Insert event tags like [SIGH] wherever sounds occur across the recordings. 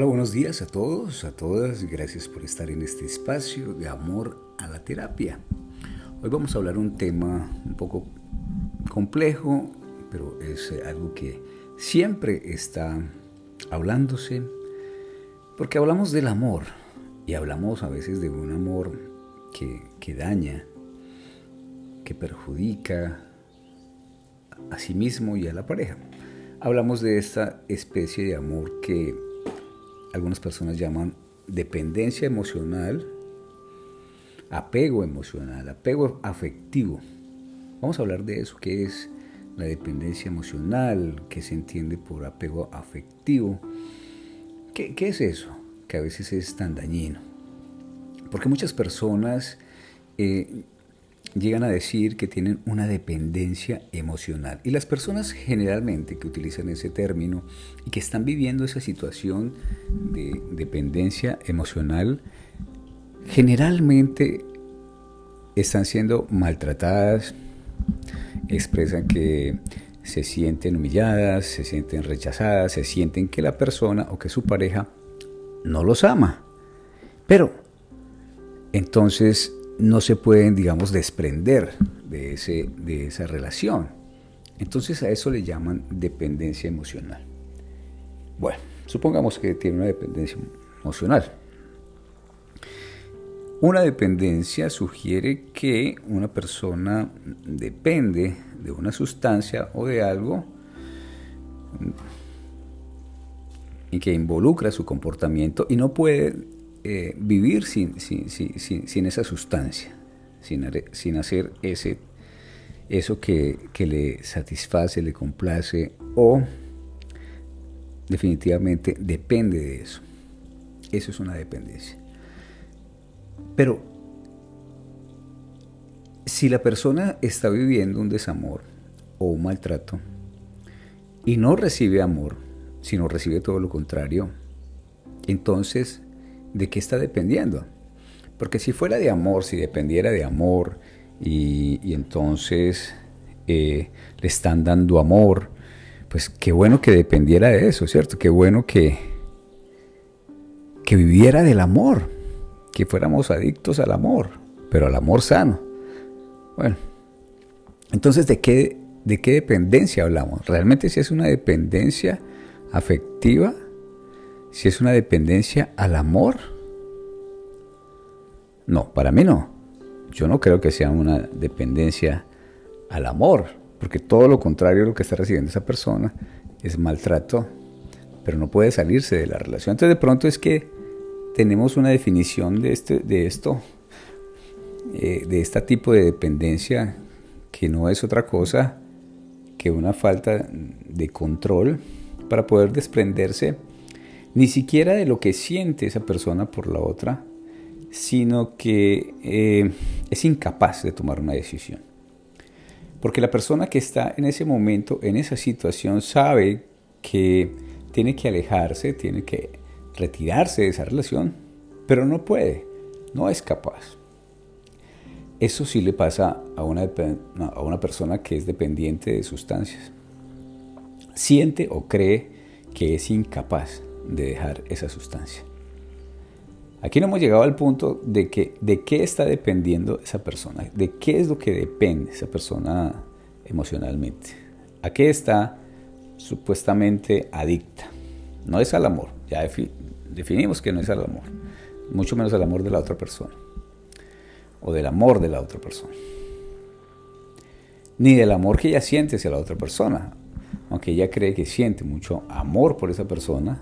Hola, buenos días a todos, a todas. Gracias por estar en este espacio de amor a la terapia. Hoy vamos a hablar un tema un poco complejo, pero es eh, algo que siempre está hablándose, porque hablamos del amor y hablamos a veces de un amor que, que daña, que perjudica a sí mismo y a la pareja. Hablamos de esta especie de amor que algunas personas llaman dependencia emocional, apego emocional, apego afectivo. Vamos a hablar de eso, qué es la dependencia emocional, qué se entiende por apego afectivo. ¿Qué, es eso? Que a veces es tan dañino. Porque muchas personas eh, llegan a decir que tienen una dependencia emocional. Y las personas generalmente que utilizan ese término y que están viviendo esa situación de dependencia emocional, generalmente están siendo maltratadas, expresan que se sienten humilladas, se sienten rechazadas, se sienten que la persona o que su pareja no los ama. Pero entonces no se pueden, digamos, desprender de, ese, de esa relación. Entonces a eso le llaman dependencia emocional. Bueno, supongamos que tiene una dependencia emocional. Una dependencia sugiere que una persona depende de una sustancia o de algo y que involucra su comportamiento y no puede eh, vivir sin, sin, esa sustancia, sin, hacer ese, eso que, que le satisface, le complace o definitivamente depende de eso. Eso es una dependencia. Pero si la persona está viviendo un desamor o un maltrato y no recibe amor, sino recibe todo lo contrario, entonces de qué está dependiendo. Porque si fuera de amor, si dependiera de amor y, entonces eh, le están dando amor, pues qué bueno que dependiera de eso, ¿cierto? Qué bueno que, que viviera del amor, que fuéramos adictos al amor, pero al amor sano. Bueno, entonces, ¿de qué, de qué dependencia hablamos? ¿Realmente si es una dependencia afectiva? Si es una dependencia al amor. No, para mí no. Yo no creo que sea una dependencia al amor, porque todo lo contrario a lo que está recibiendo esa persona es maltrato, pero no puede salirse de la relación. Entonces de pronto es que tenemos una definición de, este, de esto, eh, de este tipo de dependencia, que no es otra cosa que una falta de control para poder desprenderse ni siquiera de lo que siente esa persona por la otra, sino que eh, es incapaz de tomar una decisión. Porque la persona que está en ese momento, en esa situación, sabe que tiene que alejarse, tiene que retirarse de esa relación, pero no puede, no es capaz. Eso sí le pasa a una, a una persona que es dependiente de sustancias. Siente o cree que es incapaz de dejar esa sustancia. Aquí no hemos llegado al punto de que de qué está dependiendo esa persona, de qué es lo que depende esa persona emocionalmente, a qué está supuestamente adicta. No es al amor, ya definimos que no es al amor, mucho menos al amor de la otra persona, o del amor de la otra persona, ni del amor que ella siente hacia la otra persona, aunque ella cree que siente mucho amor por esa persona,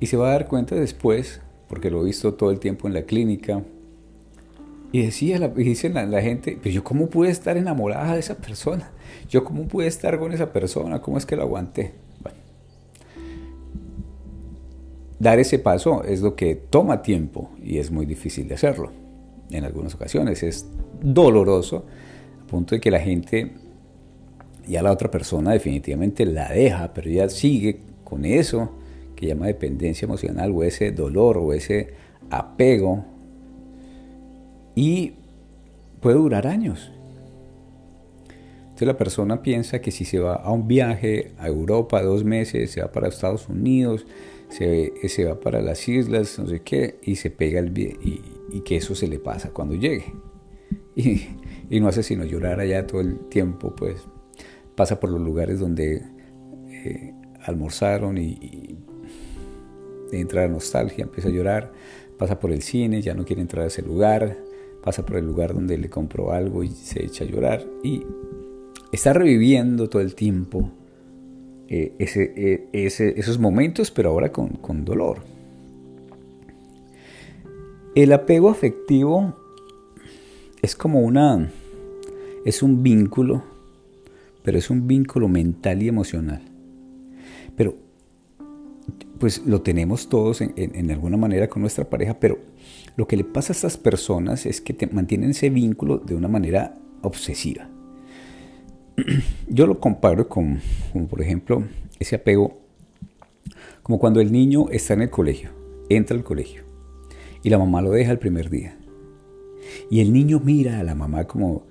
y se va a dar cuenta después, porque lo he visto todo el tiempo en la clínica, y decía, la, dice la, gente, pero yo cómo pude estar enamorada de esa persona, yo cómo pude estar con esa persona, cómo es que lo aguanté. dar ese paso es lo que toma tiempo y es muy difícil de hacerlo. En algunas ocasiones es doloroso, a punto de que la gente, ya la otra persona definitivamente la deja, pero ya sigue con eso que llama dependencia emocional o ese dolor o ese apego y puede durar años. Entonces la persona piensa que si se va a un viaje a Europa dos meses, se va para Estados Unidos, se, se va para las islas, no sé qué, y se pega el y, y que eso se le pasa cuando llegue. [LAUGHS] Y, y, no hace sino llorar allá todo el tiempo, pues pasa por los lugares donde eh, almorzaron y, y, entra la nostalgia, empieza a llorar, pasa por el cine, ya no quiere entrar a ese lugar, pasa por el lugar donde le compró algo y se echa a llorar y está reviviendo todo el tiempo eh, eh, esos momentos, pero ahora con, con dolor. El apego afectivo es como una, es un vínculo, pero es un vínculo mental y emocional. Pero, pues lo tenemos todos en, alguna manera con nuestra pareja, pero lo que le pasa a estas personas es que te mantienen ese vínculo de una manera obsesiva. [CLEARS THROAT] Yo lo comparo con, por ejemplo, ese apego, como cuando el niño está en el colegio, entra al colegio y la mamá lo deja el primer día. Y el niño mira a la mamá como,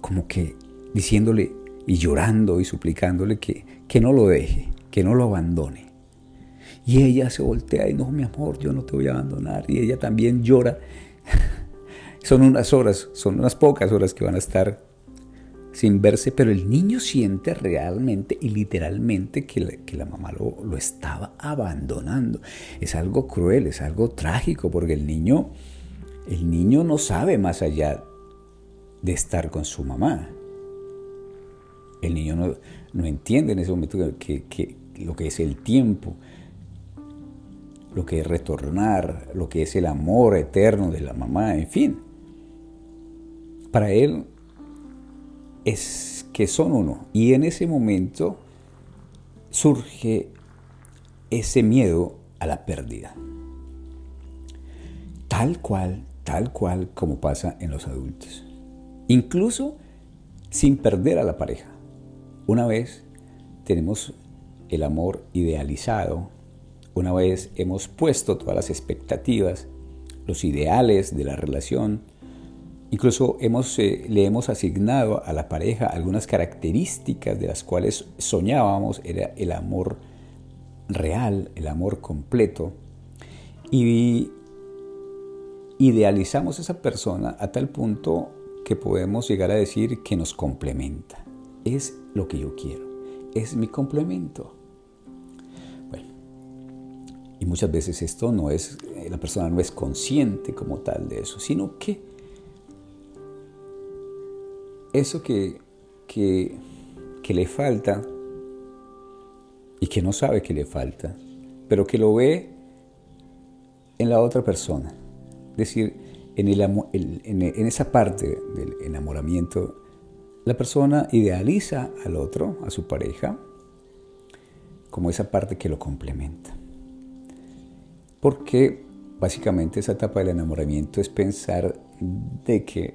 como que diciéndole y llorando y suplicándole que, que no lo deje, que no lo abandone. Y ella se voltea y no, mi amor, yo no te voy a abandonar. Y ella también llora. [LAUGHS] son unas horas, son unas pocas horas que van a estar sin verse, pero el niño siente realmente y literalmente que la, mamá lo, lo, estaba abandonando. Es algo cruel, es algo trágico, porque el niño, el niño no sabe más allá de estar con su mamá. El niño no, no entiende en ese momento que, que, lo que es el tiempo, lo que es retornar, lo que es el amor eterno de la mamá, en fin. Para él es que son uno. Y en ese momento surge ese miedo a la pérdida. Tal cual, tal cual como pasa en los adultos. Incluso sin perder a la pareja. Una vez tenemos el amor idealizado, una vez hemos puesto todas las expectativas, los ideales de la relación, Incluso hemos, eh, le hemos asignado a la pareja algunas características de las cuales soñábamos, era el amor real, el amor completo. Y idealizamos a esa persona a tal punto que podemos llegar a decir que nos complementa. Es lo que yo quiero, es mi complemento. Y muchas veces esto no es, eh, la persona no es consciente como tal de eso, sino que eso que, que, le falta y que no sabe que le falta, pero que lo ve en la otra persona. Es decir, en, el, en, esa parte del enamoramiento, la persona idealiza al otro, a su pareja, como esa parte que lo complementa. Porque básicamente esa etapa del enamoramiento es pensar de que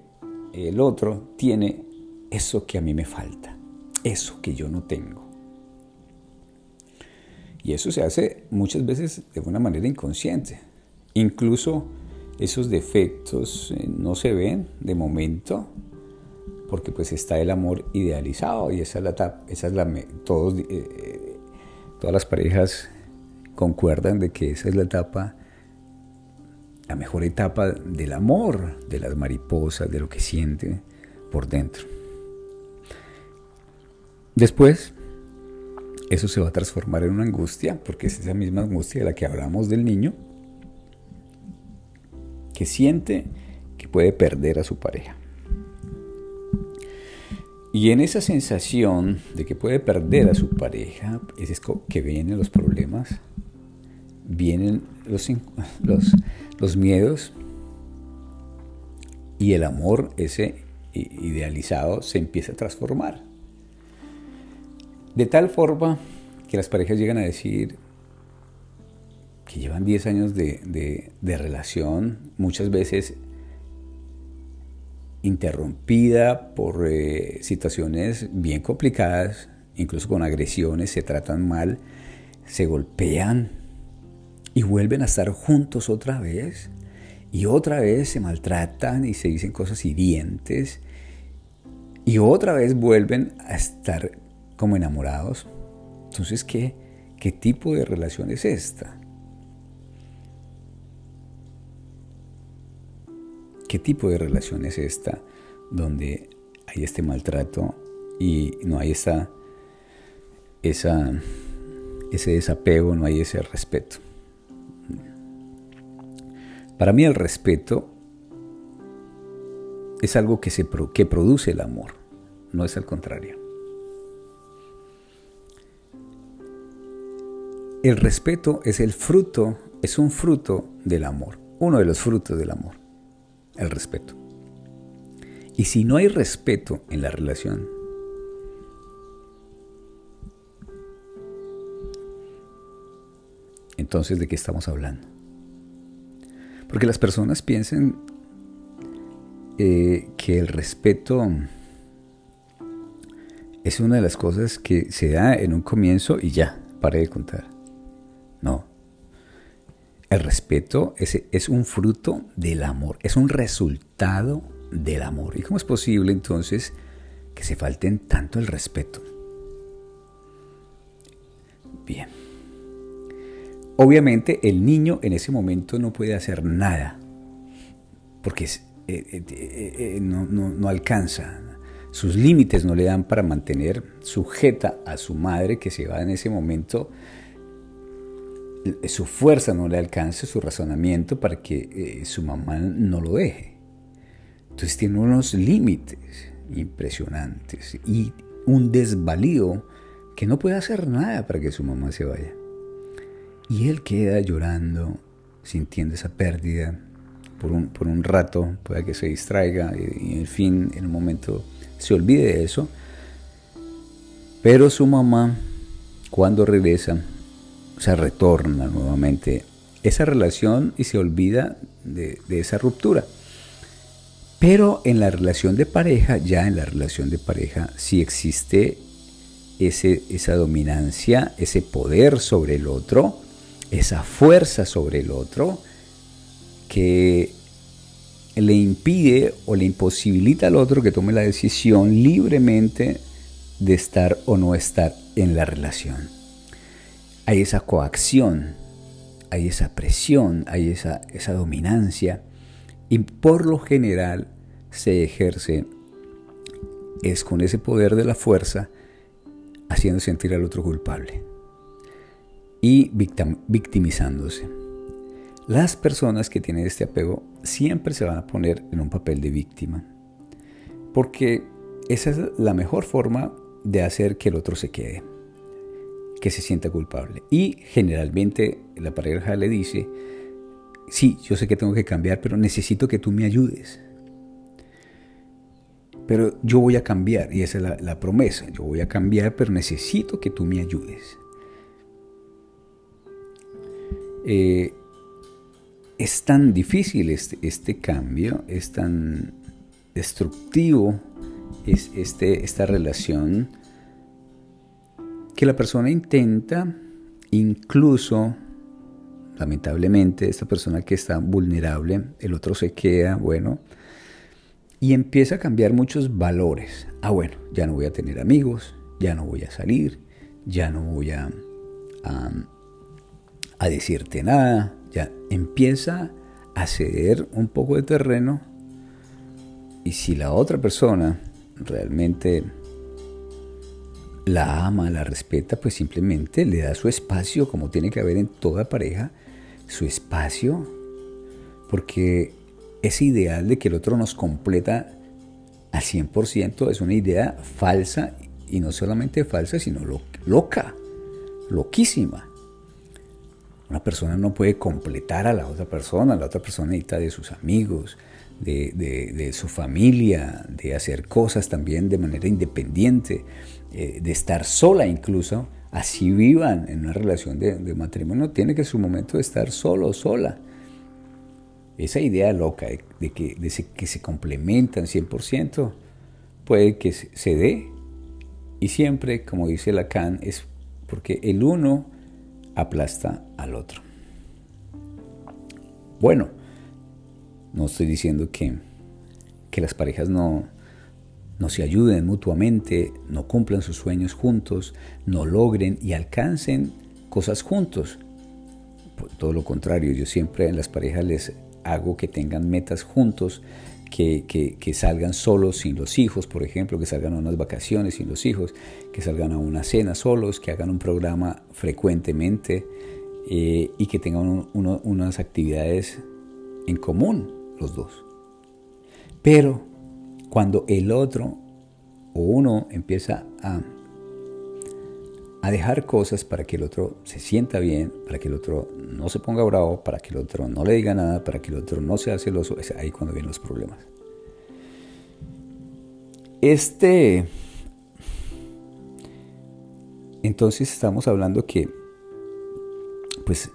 el otro tiene eso que a mí me falta, eso que yo no tengo. Y eso se hace muchas veces de una manera inconsciente. Incluso esos defectos eh, no se ven de momento porque pues está el amor idealizado y esa es la esa es la todos eh, eh, todas las parejas concuerdan de que esa es la etapa la mejor etapa del amor, de las mariposas, de lo que siente por dentro. Después, eso se va a transformar en una angustia, porque es esa misma angustia de la que hablamos del niño, que siente que puede perder a su pareja. Y en esa sensación de que puede perder a su pareja, es que vienen los problemas, vienen [LAUGHS] los, los, miedos y el amor, ese idealizado, se empieza a transformar. De tal forma que las parejas llegan a decir que llevan 10 años de, relación, muchas veces interrumpida por eh, situaciones bien complicadas, incluso con agresiones, se tratan mal, se golpean y vuelven a estar juntos otra vez y otra vez se maltratan y se dicen cosas hirientes y otra vez vuelven a estar como enamorados. Entonces, ¿qué, qué tipo de relación es esta? ¿Qué tipo de relación es esta donde hay este maltrato y no hay esa, esa, ese desapego, no hay ese respeto? Para mí el respeto es algo que, se, que produce el amor, no es al contrario. El respeto es el fruto, es un fruto del amor, uno de los frutos del amor, el respeto. Y si no hay respeto en la relación, entonces ¿de qué estamos hablando? Porque las personas piensan eh, que el respeto es una de las cosas que se da en un comienzo y ya, pare de contar. No. El respeto es, es un fruto del amor, es un resultado del amor. ¿Y cómo es posible entonces que se falten tanto el respeto? Bien. Obviamente el niño en ese momento no puede hacer nada, porque eh, eh, eh, no, alcanza, sus límites no le dan para mantener sujeta a su madre que se va en ese momento, su fuerza no le alcanza, su razonamiento para que su mamá no lo deje. Entonces tiene unos límites impresionantes y un desvalío que no puede hacer nada para que su mamá se vaya. Y él queda llorando, sintiendo esa pérdida, por un, por un rato, pueda que se distraiga y, en fin, en un momento se olvide de eso. Pero su mamá, cuando regresa, se retorna nuevamente esa relación y se olvida de, esa ruptura. Pero en la relación de pareja, ya en la relación de pareja, si existe ese, esa dominancia, ese poder sobre el otro, esa fuerza sobre el otro, que le impide o le imposibilita al otro que tome la decisión libremente de estar o no estar en la relación. Hay esa coacción, hay esa presión, hay esa, esa dominancia y por lo general se ejerce es con ese poder de la fuerza haciendo sentir al otro culpable y victimizándose. Las personas que tienen este apego siempre se van a poner en un papel de víctima, porque esa es la mejor forma de hacer que el otro se quede, que se sienta culpable. Y generalmente la pareja le dice, sí, yo sé que tengo que cambiar, pero necesito que tú me ayudes. Pero yo voy a cambiar, y esa es la, promesa, yo voy a cambiar, pero necesito que tú me ayudes. Eh, es tan difícil este, este, cambio, es tan destructivo es este, esta relación que la persona intenta incluso, lamentablemente, esta persona que está vulnerable, el otro se queda, bueno, y empieza a cambiar muchos valores. Ah, bueno, ya no voy a tener amigos, ya no voy a salir, ya no voy a, a decirte nada, ya empieza a ceder un poco de terreno y si la otra persona realmente la ama, la respeta, pues simplemente le da su espacio, como tiene que haber en toda pareja, su espacio, porque ese ideal de que el otro nos completa al 100% es una idea falsa, y no solamente falsa, sino loca, loquísima. Una persona no puede completar a la otra persona, la otra persona necesita de sus amigos, de, su familia, de hacer cosas también de manera independiente, eh, de estar sola incluso, así vivan en una relación de, matrimonio, tiene que su momento de estar solo, sola. Esa idea loca de, que, que se complementan 100% puede que se dé. Y siempre, como dice Lacan, es porque el uno aplasta al otro. Bueno, no estoy diciendo que, que las parejas no, no se ayuden mutuamente, no cumplan sus sueños juntos, no logren y alcancen cosas juntos. todo lo contrario, yo siempre en las parejas les hago que tengan metas juntos, que, que, salgan solos sin los hijos, por ejemplo, que salgan a unas vacaciones sin los hijos, que salgan a una cena solos, que hagan un programa frecuentemente eh, y que tengan unas actividades en común los dos. Pero cuando el otro o uno empieza a, a dejar cosas para que el otro se sienta bien, para que el otro no se ponga bravo, para que el otro no le diga nada, para que el otro no sea celoso, es ahí cuando vienen los problemas. Este, entonces estamos hablando que, pues,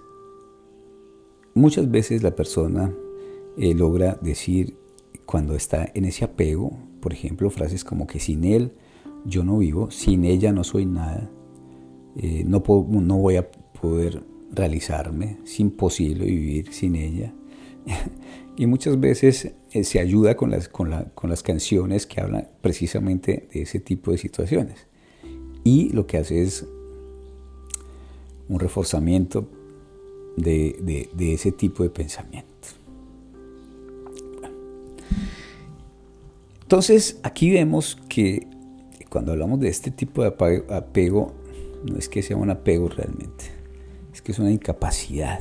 muchas veces la persona eh, logra decir cuando está en ese apego, por ejemplo, frases como que sin él yo no vivo, sin ella no soy nada, eh, no, no voy a poder realizarme, es imposible vivir sin ella. [LAUGHS] y muchas veces eh, se ayuda con las, con, las canciones que hablan precisamente de ese tipo de situaciones. Y lo que hace es un reforzamiento de, de ese tipo de pensamiento. Entonces, aquí vemos que cuando hablamos de este tipo de apego, no es que sea un apego realmente, es que es una incapacidad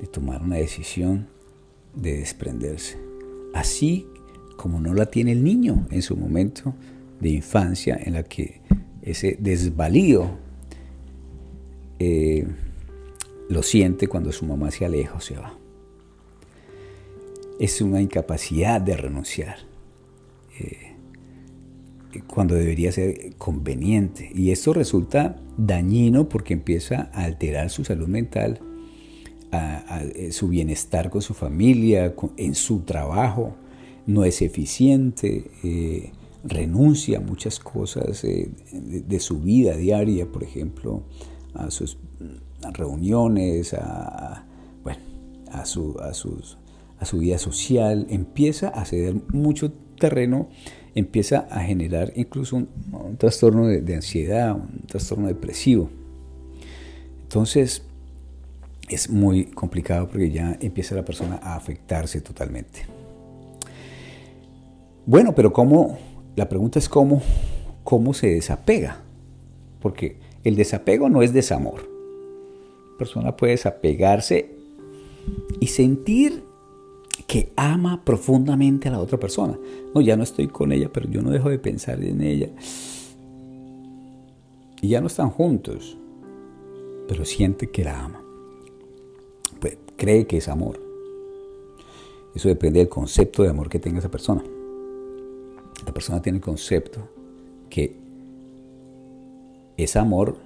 de tomar una decisión de desprenderse. Así como no la tiene el niño en su momento de infancia, en la que ese desvalío eh, lo siente cuando su mamá se aleja o se va. Es una incapacidad de renunciar eh, cuando debería ser conveniente. Y esto resulta dañino porque empieza a alterar su salud mental, eh, su bienestar con su familia, en su trabajo, no es eficiente, eh, renuncia a muchas cosas de, su vida diaria, por ejemplo, a sus reuniones, a, su, a, su vida social, empieza a ceder mucho terreno empieza a generar incluso un, trastorno de, ansiedad, un trastorno depresivo. Entonces es muy complicado porque ya empieza la persona a afectarse totalmente. Bueno, pero ¿cómo? La pregunta es cómo, cómo se desapega. Porque el desapego no es desamor. La persona puede desapegarse y sentir que ama profundamente a la otra persona. No, ya no estoy con ella, pero yo no dejo de pensar en ella. Y ya no están juntos, pero siente que la ama. Pues cree que es amor. Eso depende del concepto de amor que tenga esa persona. La persona tiene el concepto que es amor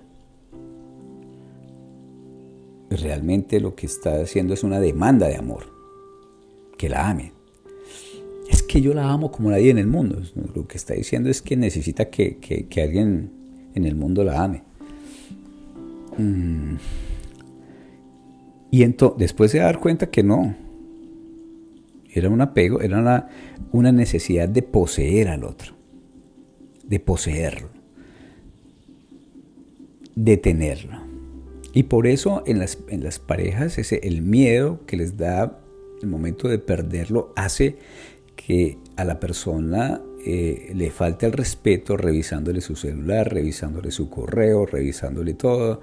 realmente lo que está haciendo es una demanda de amor que la ame. Es que yo la amo como nadie en el mundo. Lo que está diciendo es que necesita que, alguien en el mundo la ame. Mm. Y entonces, después de dar cuenta que no, era un apego, era una, una necesidad de poseer al otro, de poseerlo, de tenerlo. Y por eso en las, en las parejas ese, el miedo que les da el momento de perderlo hace que a la persona eh, le falte el respeto revisándole su celular, revisándole su correo, revisándole todo,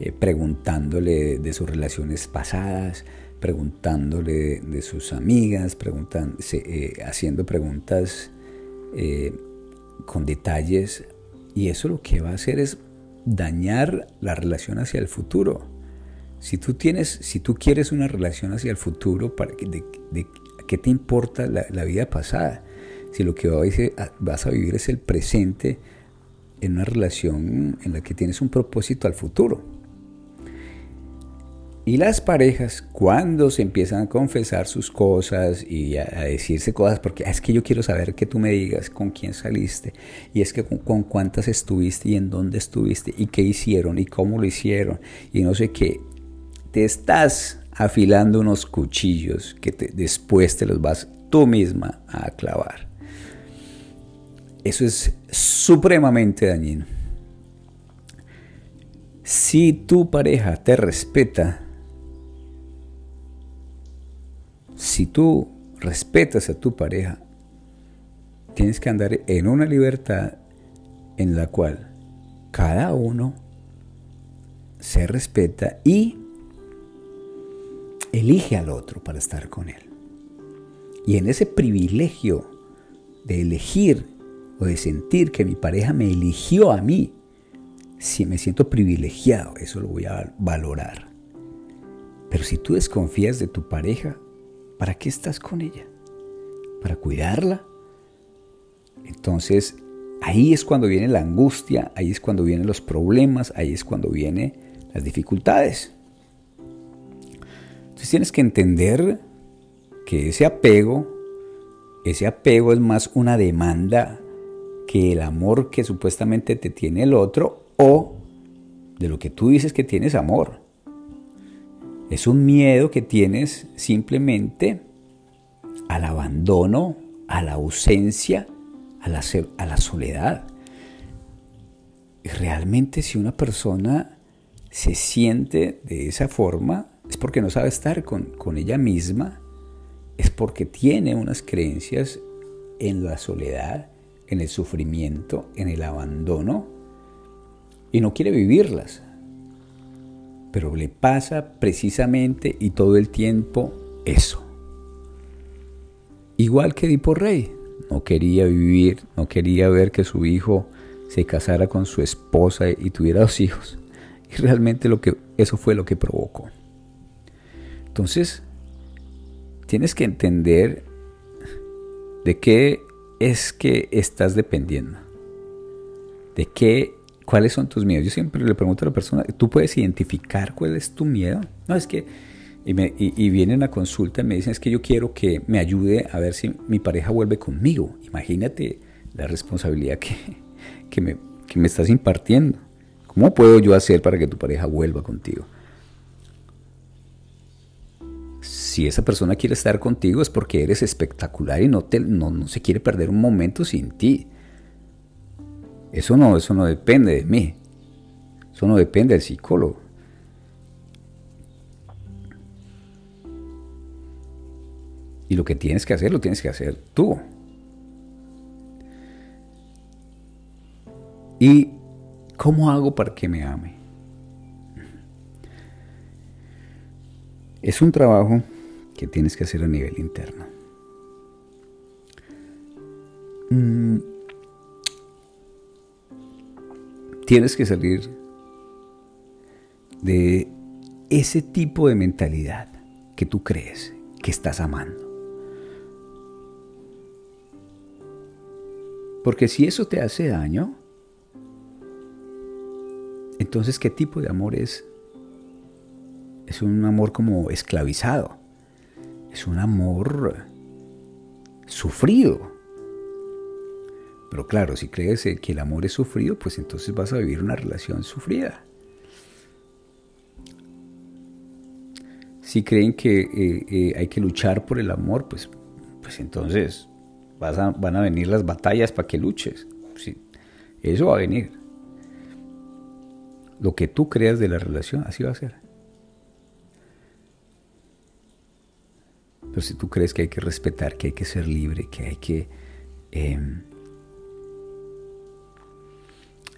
eh, preguntándole de sus relaciones pasadas, preguntándole de sus amigas, eh, haciendo preguntas con detalles. Y eso lo que va a hacer es dañar la relación hacia el futuro. Si tú tienes, si tú quieres una relación hacia el futuro, ¿para de, ¿qué te importa la, vida pasada? Si lo que vas a vivir es el presente en una relación en la que tienes un propósito al futuro. Y las parejas, cuando se empiezan a confesar sus cosas y a, decirse cosas, porque ah, es que yo quiero saber que tú me digas con quién saliste, y es que con, cuántas estuviste y en dónde estuviste, y qué hicieron y cómo lo hicieron, y no sé qué, te estás afilando unos cuchillos que después te los vas tú misma a clavar. Eso es supremamente dañino. Si tu pareja te respeta, si tú respetas a tu pareja, tienes que andar en una libertad en la cual cada uno se respeta y elige al otro para estar con él. Y en ese privilegio de elegir o de sentir que mi pareja me eligió a mí, si me siento privilegiado, eso lo voy a valorar. Pero si tú desconfías de tu pareja, ¿para qué estás con ella? ¿Para cuidarla? Entonces, ahí es cuando viene la angustia, ahí es cuando vienen los problemas, ahí es cuando vienen las dificultades. Entonces tienes que entender que ese apego, ese apego es más una demanda que el amor que supuestamente te tiene el otro o de lo que tú dices que tienes amor. Es un miedo que tienes simplemente al abandono, a la ausencia, a la, a la soledad. Y realmente si una persona se siente de esa forma, es porque no sabe estar con, con ella misma, es porque tiene unas creencias en la soledad, en el sufrimiento, en el abandono, y no quiere vivirlas. Pero le pasa precisamente y todo el tiempo eso. Igual que Edipo Rey, no quería vivir, no quería ver que su hijo se casara con su esposa y tuviera dos hijos. Y realmente lo que, eso fue lo que provocó. Entonces, tienes que entender de qué es que estás dependiendo. De qué, cuáles son tus miedos. Yo siempre le pregunto a la persona, ¿tú puedes identificar cuál es tu miedo? No, es que, y, me, y, vienen a consulta y me dicen, es que yo quiero que me ayude a ver si mi pareja vuelve conmigo. Imagínate la responsabilidad que, que, me, que me estás impartiendo. ¿Cómo puedo yo hacer para que tu pareja vuelva contigo? Si esa persona quiere estar contigo es porque eres espectacular y no, te, no, se quiere perder un momento sin ti. Eso no, eso no depende de mí. Eso no depende del psicólogo. Y lo que tienes que hacer, lo tienes que hacer tú. ¿Y cómo hago para que me ame? Es un trabajo que tienes que hacer a nivel interno. Mm. Tienes que salir de ese tipo de mentalidad que tú crees que estás amando. Porque si eso te hace daño, entonces ¿qué tipo de amor es es un amor como esclavizado. Es un amor sufrido. Pero claro, si crees que el amor es sufrido, pues entonces vas a vivir una relación sufrida. Si creen que eh, eh, hay que luchar por el amor, pues, pues entonces van a venir las batallas para que luches. eso va a venir. Lo que tú creas de la relación, así va a ser. Pero si tú crees que hay que respetar, que hay que ser libre, que hay que... Em,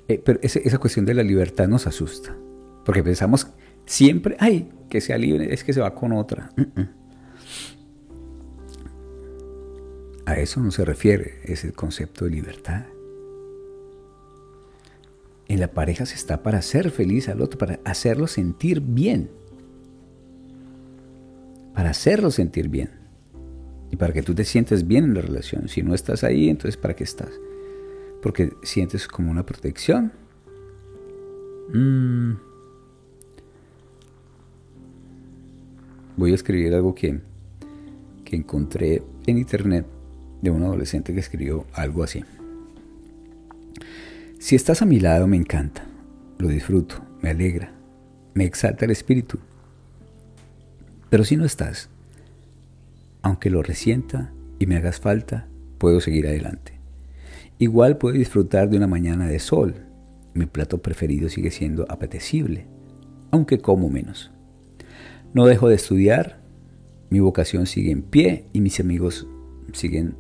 eh, pero esa cuestión de la libertad nos asusta. Porque pensamos siempre, ay, que sea libre, es que se va con otra. A eso no se refiere ese concepto de libertad. En la pareja se está para hacer feliz al otro, para hacerlo sentir bien para hacerlo sentir bien y para que tú te sientes bien en la relación. Si no estás ahí, entonces ¿para qué estás? Porque sientes como una protección. Mm. Voy a escribir algo que, que encontré en internet de un adolescente que escribió algo así. Si estás a mi lado me encanta, lo disfruto, me alegra, me exalta el espíritu pero si no estás, aunque lo resienta y me hagas falta, puedo seguir adelante. Igual puedo disfrutar de una mañana de sol. Mi plato preferido sigue siendo apetecible, aunque como menos. No dejo de estudiar, mi vocación sigue en pie y mis amigos siguen,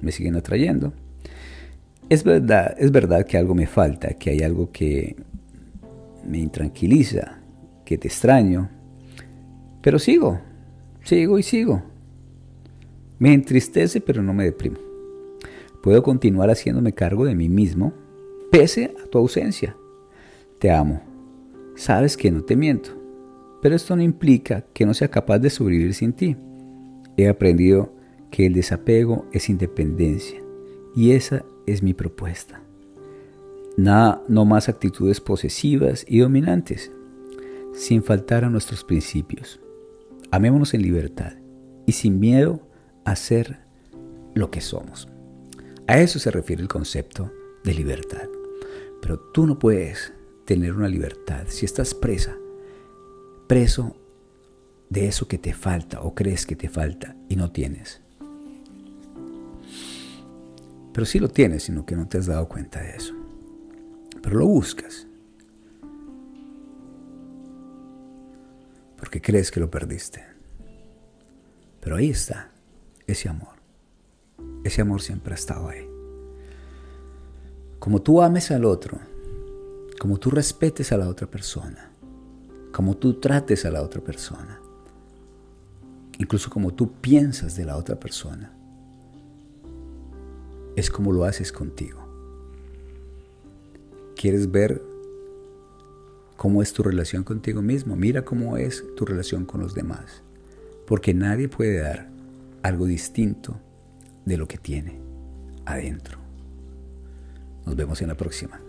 me siguen atrayendo. Es verdad, es verdad que algo me falta, que hay algo que me intranquiliza, que te extraño, pero sigo, sigo y sigo. Me entristece, pero no me deprimo. Puedo continuar haciéndome cargo de mí mismo, pese a tu ausencia. Te amo. Sabes que no te miento, pero esto no implica que no sea capaz de sobrevivir sin ti. He aprendido que el desapego es independencia y esa es mi propuesta. Nada, no más actitudes posesivas y dominantes, sin faltar a nuestros principios. Amémonos en libertad y sin miedo a ser lo que somos. A eso se refiere el concepto de libertad. Pero tú no puedes tener una libertad si estás presa, preso de eso que te falta o crees que te falta y no tienes. Pero sí lo tienes, sino que no te has dado cuenta de eso. Pero lo buscas. Porque crees que lo perdiste. Pero ahí está, ese amor. Ese amor siempre ha estado ahí. Como tú ames al otro, como tú respetes a la otra persona, como tú trates a la otra persona, incluso como tú piensas de la otra persona, es como lo haces contigo. ¿Quieres ver cómo es tu relación contigo mismo, mira cómo es tu relación con los demás, porque nadie puede dar algo distinto de lo que tiene adentro. Nos vemos en la próxima.